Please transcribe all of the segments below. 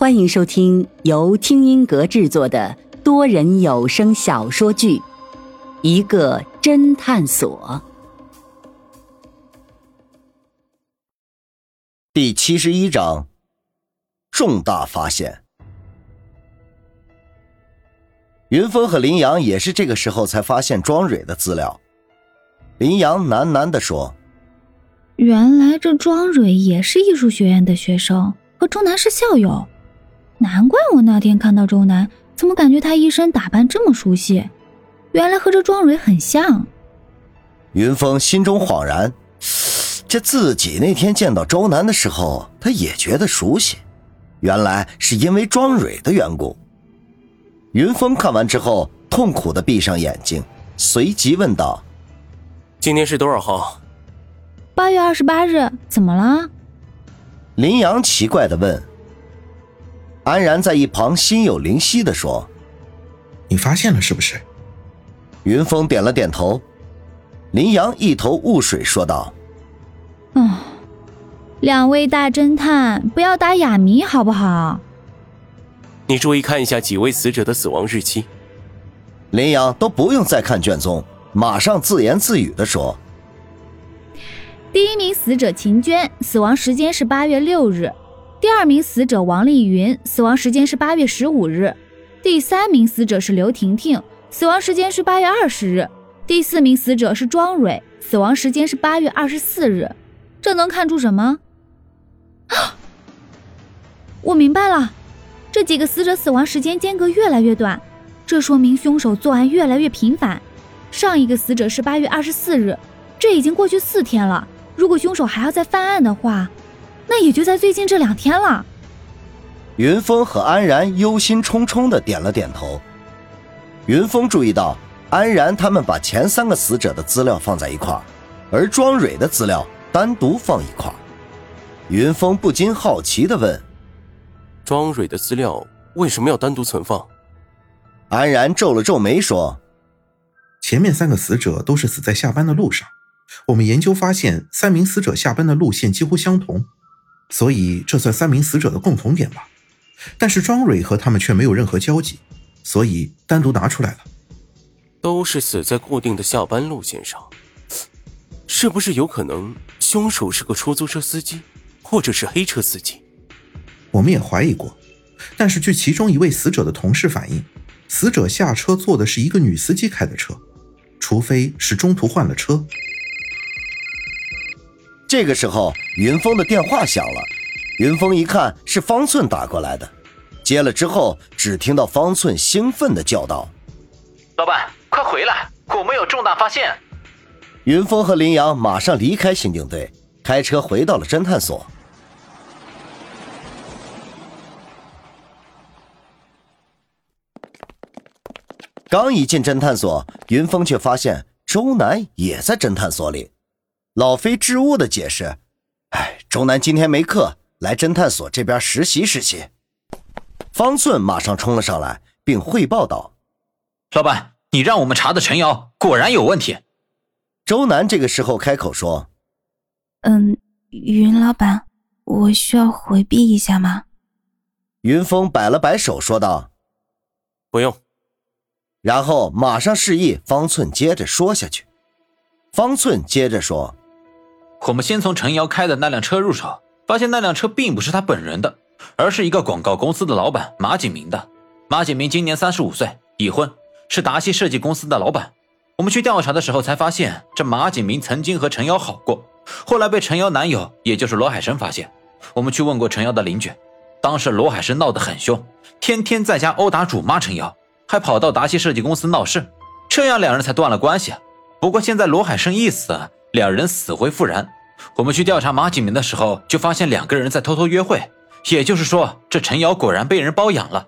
欢迎收听由听音阁制作的多人有声小说剧《一个侦探所》第七十一章：重大发现。云峰和林阳也是这个时候才发现庄蕊的资料。林阳喃喃的说：“原来这庄蕊也是艺术学院的学生，和钟南是校友。”难怪我那天看到周南，怎么感觉他一身打扮这么熟悉？原来和这庄蕊很像。云峰心中恍然，这自己那天见到周南的时候，他也觉得熟悉，原来是因为庄蕊的缘故。云峰看完之后，痛苦的闭上眼睛，随即问道：“今天是多少号？”“八月二十八日。”“怎么了？”林阳奇怪的问。安然在一旁心有灵犀的说：“你发现了是不是？”云峰点了点头。林阳一头雾水说道：“嗯，两位大侦探，不要打哑谜好不好？你注意看一下几位死者的死亡日期。”林阳都不用再看卷宗，马上自言自语的说：“第一名死者秦娟，死亡时间是八月六日。”第二名死者王丽云，死亡时间是八月十五日；第三名死者是刘婷婷，死亡时间是八月二十日；第四名死者是庄蕊，死亡时间是八月二十四日。这能看出什么？我明白了，这几个死者死亡时间间隔越来越短，这说明凶手作案越来越频繁。上一个死者是八月二十四日，这已经过去四天了。如果凶手还要再犯案的话，那也就在最近这两天了。云峰和安然忧心忡忡的点了点头。云峰注意到安然他们把前三个死者的资料放在一块儿，而庄蕊的资料单独放一块儿。云峰不禁好奇的问：“庄蕊的资料为什么要单独存放？”安然皱了皱眉说：“前面三个死者都是死在下班的路上，我们研究发现，三名死者下班的路线几乎相同。”所以这算三名死者的共同点吧，但是庄蕊和他们却没有任何交集，所以单独拿出来了。都是死在固定的下班路线上，是不是有可能凶手是个出租车司机，或者是黑车司机？我们也怀疑过，但是据其中一位死者的同事反映，死者下车坐的是一个女司机开的车，除非是中途换了车。这个时候，云峰的电话响了。云峰一看是方寸打过来的，接了之后，只听到方寸兴奋的叫道：“老板，快回来，我们有重大发现！”云峰和林阳马上离开刑警队，开车回到了侦探所。刚一进侦探所，云峰却发现周南也在侦探所里。老飞支吾的解释：“哎，周南今天没课，来侦探所这边实习实习。”方寸马上冲了上来，并汇报道：“老板，你让我们查的陈瑶果然有问题。”周南这个时候开口说：“嗯，云老板，我需要回避一下吗？”云峰摆了摆手说道：“不用。”然后马上示意方寸接着说下去。方寸接着说。我们先从陈瑶开的那辆车入手，发现那辆车并不是他本人的，而是一个广告公司的老板马景明的。马景明今年三十五岁，已婚，是达西设计公司的老板。我们去调查的时候才发现，这马景明曾经和陈瑶好过，后来被陈瑶男友，也就是罗海生发现。我们去问过陈瑶的邻居，当时罗海生闹得很凶，天天在家殴打主骂陈瑶，还跑到达西设计公司闹事，这样两人才断了关系。不过现在罗海生一死。两人死灰复燃。我们去调查马景明的时候，就发现两个人在偷偷约会。也就是说，这陈瑶果然被人包养了。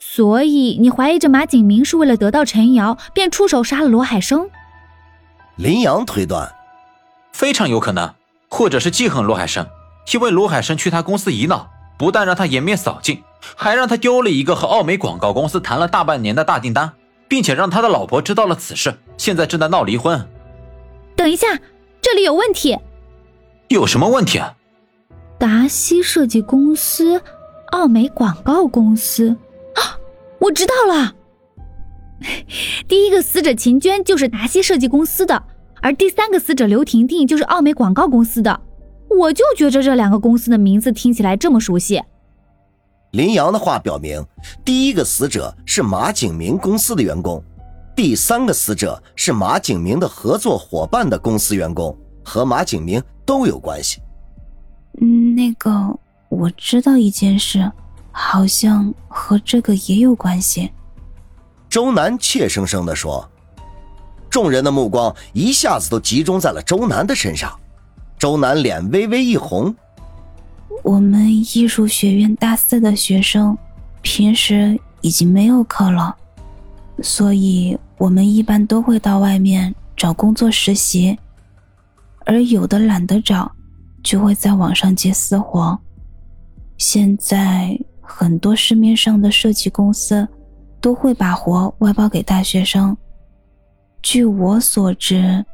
所以你怀疑这马景明是为了得到陈瑶，便出手杀了罗海生？林阳推断，非常有可能，或者是记恨罗海生，因为罗海生去他公司一闹，不但让他颜面扫尽，还让他丢了一个和奥美广告公司谈了大半年的大订单，并且让他的老婆知道了此事，现在正在闹离婚。等一下，这里有问题。有什么问题啊？达西设计公司，奥美广告公司。啊，我知道了。第一个死者秦娟就是达西设计公司的，而第三个死者刘婷婷就是奥美广告公司的。我就觉着这两个公司的名字听起来这么熟悉。林阳的话表明，第一个死者是马景明公司的员工，第三个死者是马景明的合作伙伴的公司员工，和马景明都有关系。嗯，那个我知道一件事，好像和这个也有关系。周南怯生生的说，众人的目光一下子都集中在了周南的身上。周南脸微微一红。我们艺术学院大四的学生，平时已经没有课了，所以我们一般都会到外面找工作实习，而有的懒得找，就会在网上接私活。现在很多市面上的设计公司，都会把活外包给大学生。据我所知。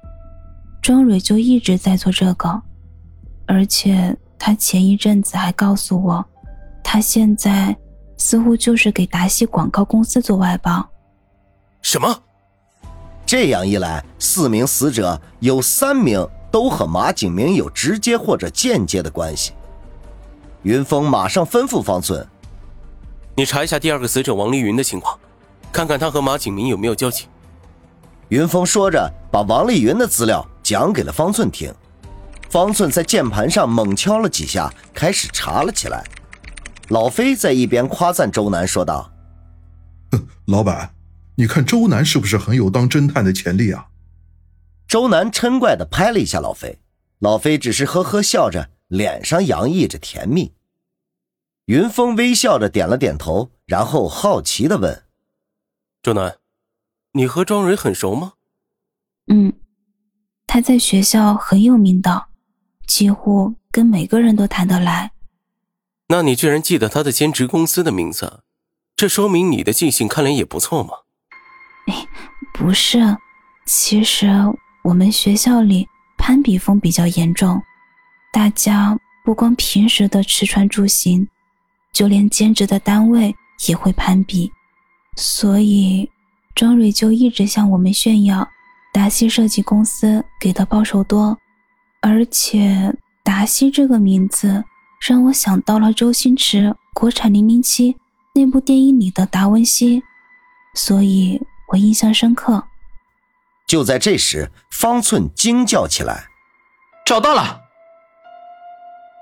庄蕊就一直在做这个，而且他前一阵子还告诉我，他现在似乎就是给达西广告公司做外包。什么？这样一来，四名死者有三名都和马景明有直接或者间接的关系。云峰马上吩咐方寸：“你查一下第二个死者王丽云的情况，看看他和马景明有没有交集。”云峰说着，把王丽云的资料讲给了方寸听。方寸在键盘上猛敲了几下，开始查了起来。老飞在一边夸赞周南说道：“哼，老板，你看周南是不是很有当侦探的潜力啊？”周南嗔怪的拍了一下老飞，老飞只是呵呵笑着，脸上洋溢着甜蜜。云峰微笑着点了点头，然后好奇的问：“周南。”你和庄蕊很熟吗？嗯，他在学校很有名的，几乎跟每个人都谈得来。那你居然记得他的兼职公司的名字，这说明你的记性看来也不错嘛。哎，不是，其实我们学校里攀比风比较严重，大家不光平时的吃穿住行，就连兼职的单位也会攀比，所以。庄蕊就一直向我们炫耀，达西设计公司给的报酬多，而且达西这个名字让我想到了周星驰国产《零零七》那部电影里的达文西，所以我印象深刻。就在这时，方寸惊叫起来：“找到了！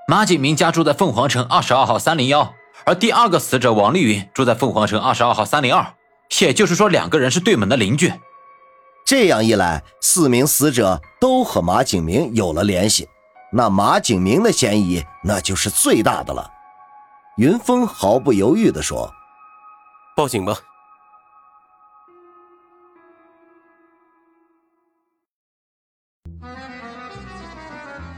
马景明家住在凤凰城二十二号三零幺，而第二个死者王丽云住在凤凰城二十二号三零二。”也就是说，两个人是对门的邻居。这样一来，四名死者都和马景明有了联系，那马景明的嫌疑那就是最大的了。云峰毫不犹豫地说：“报警吧。”